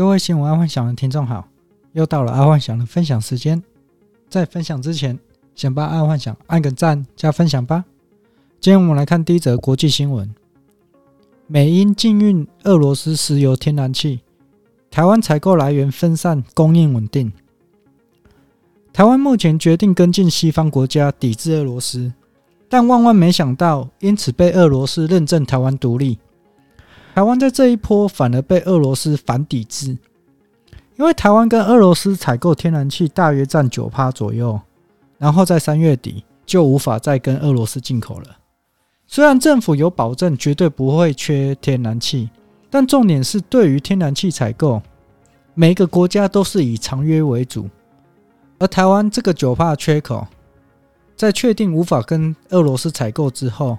各位新闻爱幻想的听众好，又到了爱幻想的分享时间。在分享之前，先帮爱幻想按个赞加分享吧。今天我们来看第一则国际新闻：美英禁运俄罗斯石油天然气，台湾采购来源分散，供应稳定。台湾目前决定跟进西方国家抵制俄罗斯，但万万没想到，因此被俄罗斯认证台湾独立。台湾在这一波反而被俄罗斯反抵制，因为台湾跟俄罗斯采购天然气大约占九趴左右，然后在三月底就无法再跟俄罗斯进口了。虽然政府有保证绝对不会缺天然气，但重点是对于天然气采购，每个国家都是以长约为主，而台湾这个九趴缺口，在确定无法跟俄罗斯采购之后。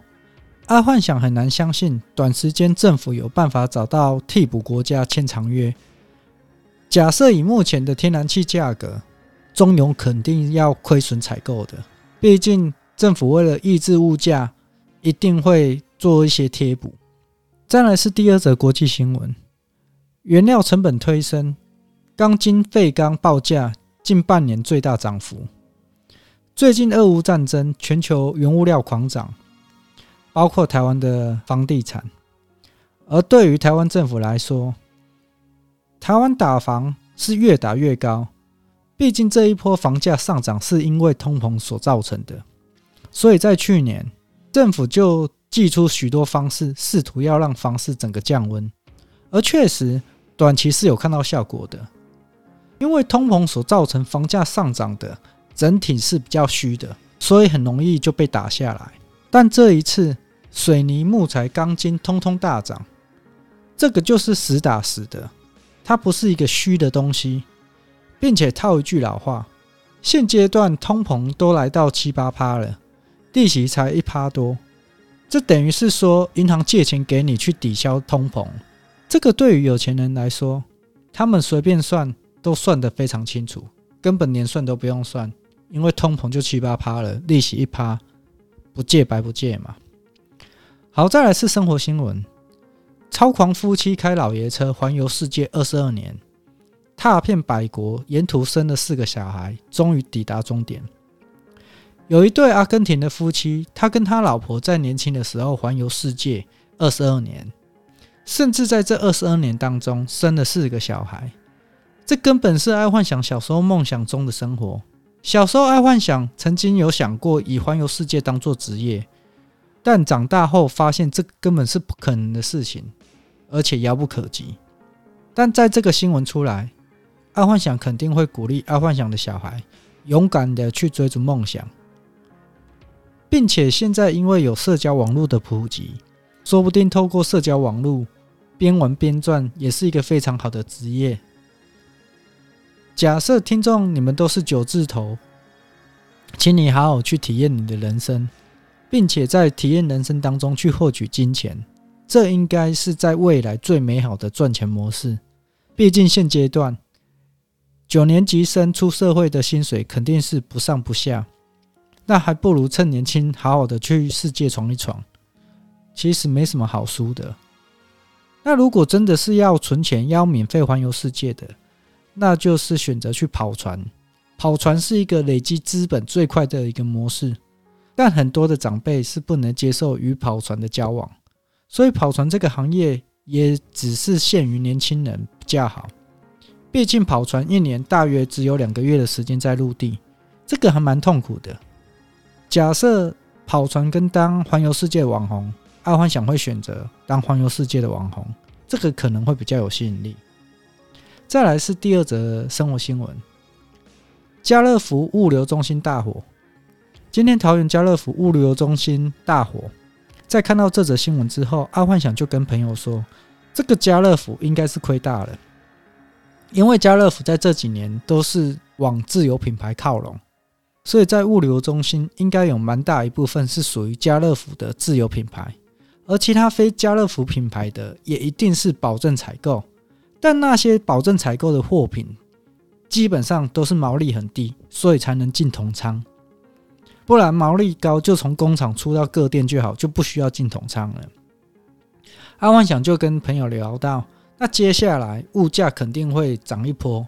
阿幻想很难相信，短时间政府有办法找到替补国家签长约。假设以目前的天然气价格，中油肯定要亏损采购的。毕竟政府为了抑制物价，一定会做一些贴补。再来是第二则国际新闻：原料成本推升，钢筋废钢报价近半年最大涨幅。最近俄乌战争，全球原物料狂涨。包括台湾的房地产，而对于台湾政府来说，台湾打房是越打越高。毕竟这一波房价上涨是因为通膨所造成的，所以在去年政府就祭出许多方式，试图要让房市整个降温。而确实短期是有看到效果的，因为通膨所造成房价上涨的整体是比较虚的，所以很容易就被打下来。但这一次，水泥、木材、钢筋通通大涨，这个就是实打实的，它不是一个虚的东西，并且套一句老话，现阶段通膨都来到七八趴了，利息才一趴多，这等于是说银行借钱给你去抵消通膨，这个对于有钱人来说，他们随便算都算得非常清楚，根本连算都不用算，因为通膨就七八趴了，利息一趴。不借白不借嘛。好，再来是生活新闻：超狂夫妻开老爷车环游世界二十二年，踏遍百国，沿途生了四个小孩，终于抵达终点。有一对阿根廷的夫妻，他跟他老婆在年轻的时候环游世界二十二年，甚至在这二十二年当中生了四个小孩。这根本是爱幻想小时候梦想中的生活。小时候爱幻想，曾经有想过以环游世界当做职业，但长大后发现这根本是不可能的事情，而且遥不可及。但在这个新闻出来，爱幻想肯定会鼓励爱幻想的小孩勇敢的去追逐梦想，并且现在因为有社交网络的普及，说不定透过社交网络边玩边赚，也是一个非常好的职业。假设听众你们都是九字头，请你好好去体验你的人生，并且在体验人生当中去获取金钱，这应该是在未来最美好的赚钱模式。毕竟现阶段九年级生出社会的薪水肯定是不上不下，那还不如趁年轻好好的去世界闯一闯，其实没什么好输的。那如果真的是要存钱，要免费环游世界的。那就是选择去跑船，跑船是一个累积资本最快的一个模式，但很多的长辈是不能接受与跑船的交往，所以跑船这个行业也只是限于年轻人比较好。毕竟跑船一年大约只有两个月的时间在陆地，这个还蛮痛苦的。假设跑船跟当环游世界的网红，爱幻想会选择当环游世界的网红，这个可能会比较有吸引力。再来是第二则生活新闻：家乐福物流中心大火。今天桃园家乐福物流中心大火，在看到这则新闻之后，阿幻想就跟朋友说，这个家乐福应该是亏大了，因为家乐福在这几年都是往自有品牌靠拢，所以在物流中心应该有蛮大一部分是属于家乐福的自有品牌，而其他非家乐福品牌的也一定是保证采购。但那些保证采购的货品，基本上都是毛利很低，所以才能进统仓。不然毛利高，就从工厂出到各店就好，就不需要进统仓了。阿万想就跟朋友聊到，那接下来物价肯定会涨一波，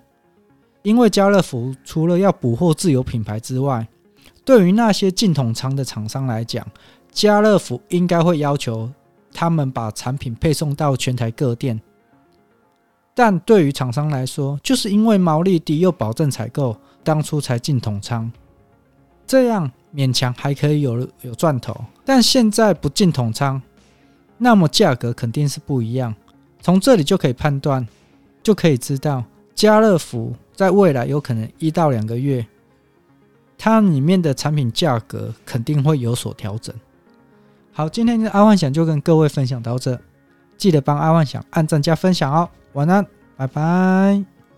因为家乐福除了要补货自有品牌之外，对于那些进统仓的厂商来讲，家乐福应该会要求他们把产品配送到全台各店。但对于厂商来说，就是因为毛利低又保证采购，当初才进统仓，这样勉强还可以有有赚头。但现在不进统仓，那么价格肯定是不一样。从这里就可以判断，就可以知道家乐福在未来有可能一到两个月，它里面的产品价格肯定会有所调整。好，今天的阿幻想就跟各位分享到这，记得帮阿幻想按赞加分享哦。晚安，拜拜。